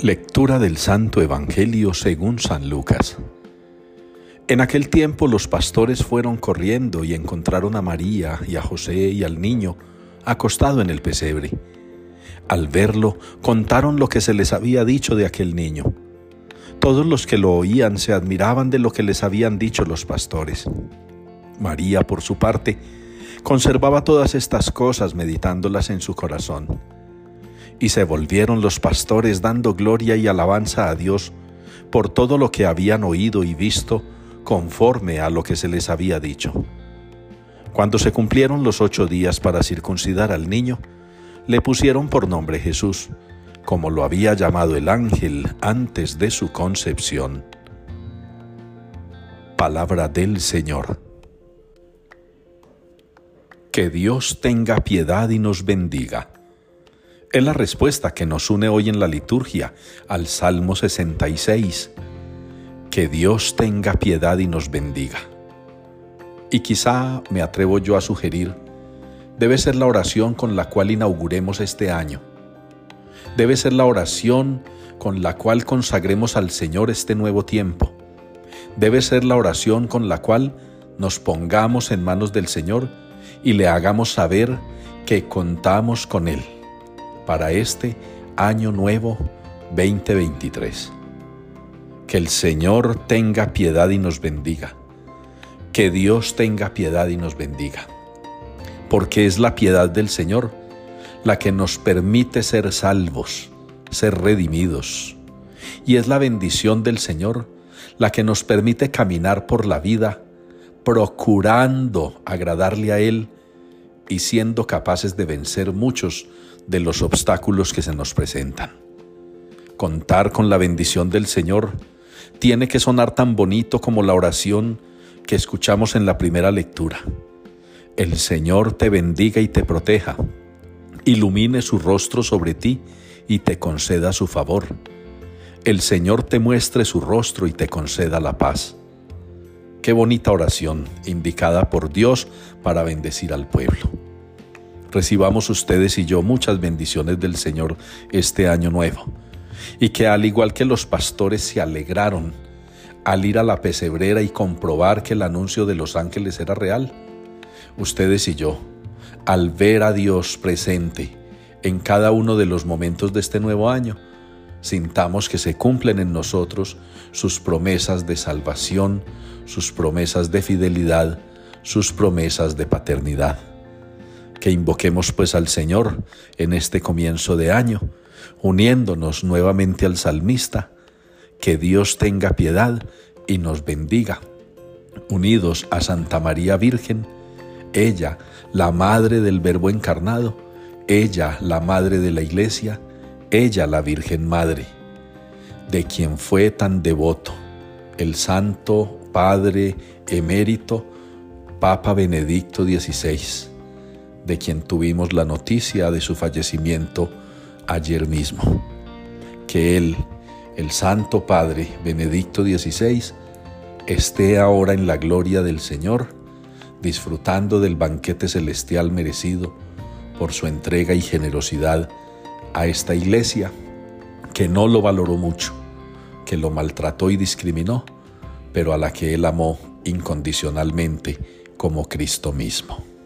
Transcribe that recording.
Lectura del Santo Evangelio según San Lucas. En aquel tiempo los pastores fueron corriendo y encontraron a María y a José y al niño acostado en el pesebre. Al verlo, contaron lo que se les había dicho de aquel niño. Todos los que lo oían se admiraban de lo que les habían dicho los pastores. María, por su parte, conservaba todas estas cosas meditándolas en su corazón. Y se volvieron los pastores dando gloria y alabanza a Dios por todo lo que habían oído y visto conforme a lo que se les había dicho. Cuando se cumplieron los ocho días para circuncidar al niño, le pusieron por nombre Jesús, como lo había llamado el ángel antes de su concepción. Palabra del Señor. Que Dios tenga piedad y nos bendiga. Es la respuesta que nos une hoy en la liturgia al Salmo 66. Que Dios tenga piedad y nos bendiga. Y quizá me atrevo yo a sugerir, debe ser la oración con la cual inauguremos este año. Debe ser la oración con la cual consagremos al Señor este nuevo tiempo. Debe ser la oración con la cual nos pongamos en manos del Señor y le hagamos saber que contamos con Él para este año nuevo 2023. Que el Señor tenga piedad y nos bendiga. Que Dios tenga piedad y nos bendiga. Porque es la piedad del Señor la que nos permite ser salvos, ser redimidos. Y es la bendición del Señor la que nos permite caminar por la vida procurando agradarle a Él y siendo capaces de vencer muchos de los obstáculos que se nos presentan. Contar con la bendición del Señor tiene que sonar tan bonito como la oración que escuchamos en la primera lectura. El Señor te bendiga y te proteja, ilumine su rostro sobre ti y te conceda su favor. El Señor te muestre su rostro y te conceda la paz. Qué bonita oración indicada por Dios para bendecir al pueblo recibamos ustedes y yo muchas bendiciones del Señor este año nuevo. Y que al igual que los pastores se alegraron al ir a la pesebrera y comprobar que el anuncio de los ángeles era real, ustedes y yo, al ver a Dios presente en cada uno de los momentos de este nuevo año, sintamos que se cumplen en nosotros sus promesas de salvación, sus promesas de fidelidad, sus promesas de paternidad que invoquemos pues al Señor en este comienzo de año, uniéndonos nuevamente al salmista, que Dios tenga piedad y nos bendiga. Unidos a Santa María Virgen, ella, la madre del Verbo encarnado, ella, la madre de la Iglesia, ella, la Virgen Madre, de quien fue tan devoto el Santo Padre emérito Papa Benedicto XVI de quien tuvimos la noticia de su fallecimiento ayer mismo. Que Él, el Santo Padre Benedicto XVI, esté ahora en la gloria del Señor, disfrutando del banquete celestial merecido por su entrega y generosidad a esta iglesia que no lo valoró mucho, que lo maltrató y discriminó, pero a la que Él amó incondicionalmente como Cristo mismo.